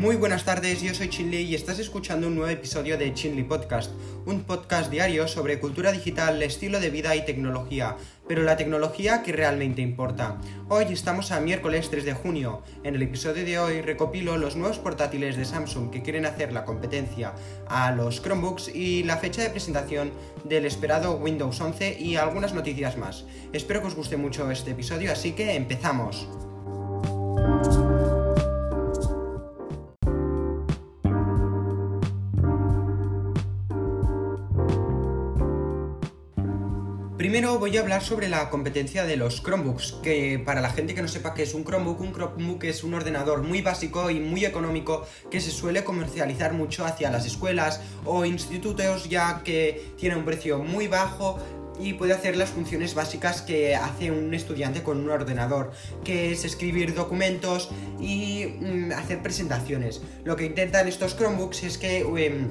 Muy buenas tardes, yo soy Chinli y estás escuchando un nuevo episodio de Chinli Podcast, un podcast diario sobre cultura digital, estilo de vida y tecnología, pero la tecnología que realmente importa. Hoy estamos a miércoles 3 de junio. En el episodio de hoy recopilo los nuevos portátiles de Samsung que quieren hacer la competencia a los Chromebooks y la fecha de presentación del esperado Windows 11 y algunas noticias más. Espero que os guste mucho este episodio, así que empezamos. Primero voy a hablar sobre la competencia de los Chromebooks, que para la gente que no sepa qué es un Chromebook, un Chromebook es un ordenador muy básico y muy económico que se suele comercializar mucho hacia las escuelas o institutos ya que tiene un precio muy bajo y puede hacer las funciones básicas que hace un estudiante con un ordenador, que es escribir documentos y mm, hacer presentaciones. Lo que intentan estos Chromebooks es que... Em,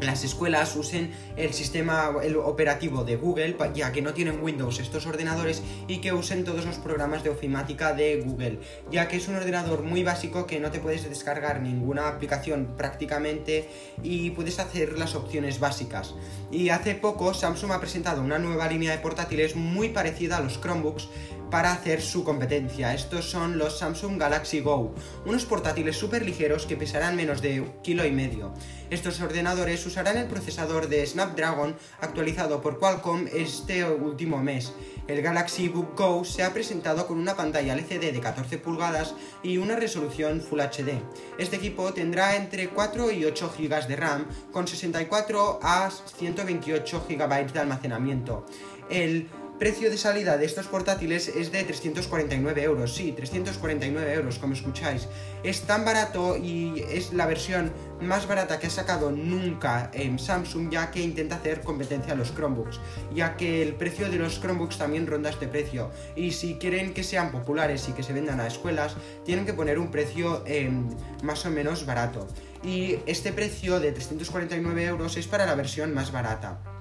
las escuelas usen el sistema el operativo de Google, ya que no tienen Windows estos ordenadores, y que usen todos los programas de ofimática de Google, ya que es un ordenador muy básico que no te puedes descargar ninguna aplicación prácticamente y puedes hacer las opciones básicas. Y hace poco Samsung ha presentado una nueva línea de portátiles muy parecida a los Chromebooks, para hacer su competencia. Estos son los Samsung Galaxy Go, unos portátiles súper ligeros que pesarán menos de kilo y medio. Estos ordenadores usarán el procesador de Snapdragon actualizado por Qualcomm este último mes. El Galaxy Book Go se ha presentado con una pantalla LCD de 14 pulgadas y una resolución Full HD. Este equipo tendrá entre 4 y 8 GB de RAM con 64 a 128 GB de almacenamiento. El precio de salida de estos portátiles es de 349 euros. Sí, 349 euros, como escucháis. Es tan barato y es la versión más barata que ha sacado nunca en Samsung, ya que intenta hacer competencia a los Chromebooks, ya que el precio de los Chromebooks también ronda este precio. Y si quieren que sean populares y que se vendan a escuelas, tienen que poner un precio em, más o menos barato. Y este precio de 349 euros es para la versión más barata.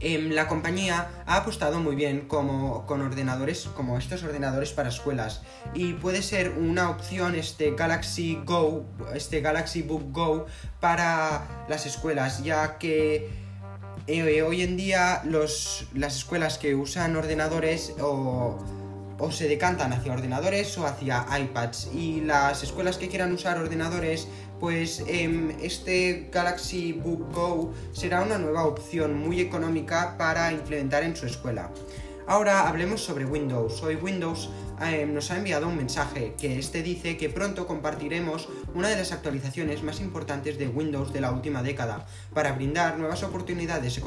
Em, la compañía ha apostado muy bien como, con ordenadores como estos ordenadores para escuelas. Y puede ser una opción este Galaxy Go, este Galaxy Book Go para las escuelas, ya que eh, hoy en día las escuelas que usan ordenadores o o se decantan hacia ordenadores o hacia iPads y las escuelas que quieran usar ordenadores pues em, este Galaxy Book Go será una nueva opción muy económica para implementar en su escuela. Ahora hablemos sobre Windows. Hoy Windows em, nos ha enviado un mensaje que este dice que pronto compartiremos una de las actualizaciones más importantes de Windows de la última década para brindar nuevas oportunidades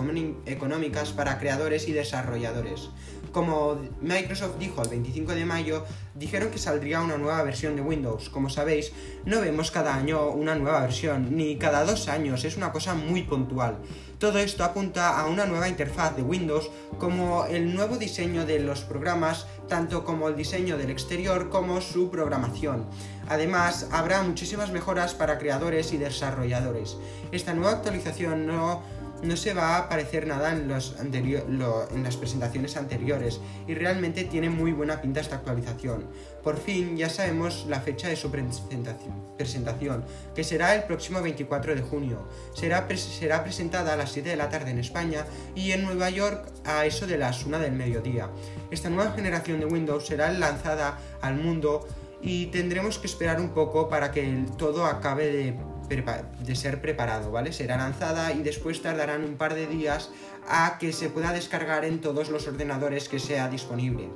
económicas para creadores y desarrolladores. Como Microsoft dijo el 25 de mayo, dijeron que saldría una nueva versión de Windows. Como sabéis, no vemos cada año una nueva versión, ni cada dos años, es una cosa muy puntual. Todo esto apunta a una nueva interfaz de Windows, como el nuevo diseño de los programas, tanto como el diseño del exterior como su programación. Además, habrá muchísimas mejoras para creadores y desarrolladores. Esta nueva actualización no no se va a parecer nada en las presentaciones anteriores y realmente tiene muy buena pinta esta actualización. Por fin ya sabemos la fecha de su presentación, que será el próximo 24 de junio. Será, será presentada a las 7 de la tarde en España y en Nueva York a eso de las 1 del mediodía. Esta nueva generación de Windows será lanzada al mundo y tendremos que esperar un poco para que todo acabe de de ser preparado, ¿vale? Será lanzada y después tardarán un par de días a que se pueda descargar en todos los ordenadores que sea disponible.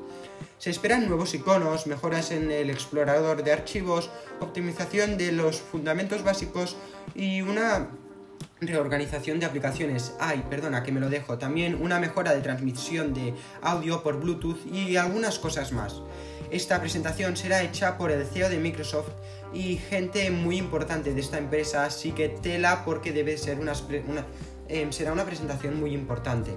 Se esperan nuevos iconos, mejoras en el explorador de archivos, optimización de los fundamentos básicos y una reorganización de aplicaciones. Ay, perdona que me lo dejo. También una mejora de transmisión de audio por Bluetooth y algunas cosas más. Esta presentación será hecha por el CEO de Microsoft y gente muy importante de esta empresa, así que tela porque debe ser una, em, será una presentación muy importante.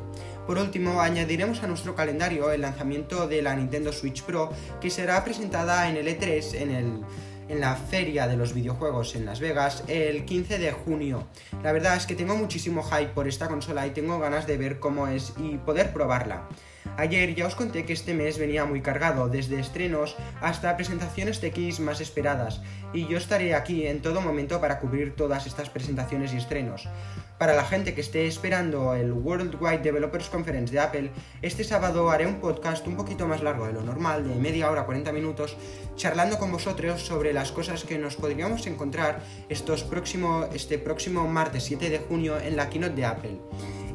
Por último, añadiremos a nuestro calendario el lanzamiento de la Nintendo Switch Pro, que será presentada en el E3, en, el, en la feria de los videojuegos en Las Vegas, el 15 de junio. La verdad es que tengo muchísimo hype por esta consola y tengo ganas de ver cómo es y poder probarla. Ayer ya os conté que este mes venía muy cargado, desde estrenos hasta presentaciones de X más esperadas, y yo estaré aquí en todo momento para cubrir todas estas presentaciones y estrenos. Para la gente que esté esperando el Worldwide Developers Conference de Apple, este sábado haré un podcast un poquito más largo de lo normal, de media hora, 40 minutos, charlando con vosotros sobre las cosas que nos podríamos encontrar estos próximo, este próximo martes 7 de junio en la keynote de Apple.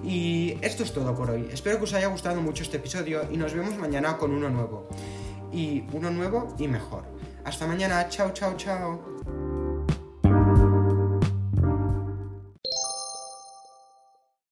Y esto es todo por hoy. Espero que os haya gustado mucho este episodio y nos vemos mañana con uno nuevo. Y uno nuevo y mejor. Hasta mañana. Chao, chao, chao.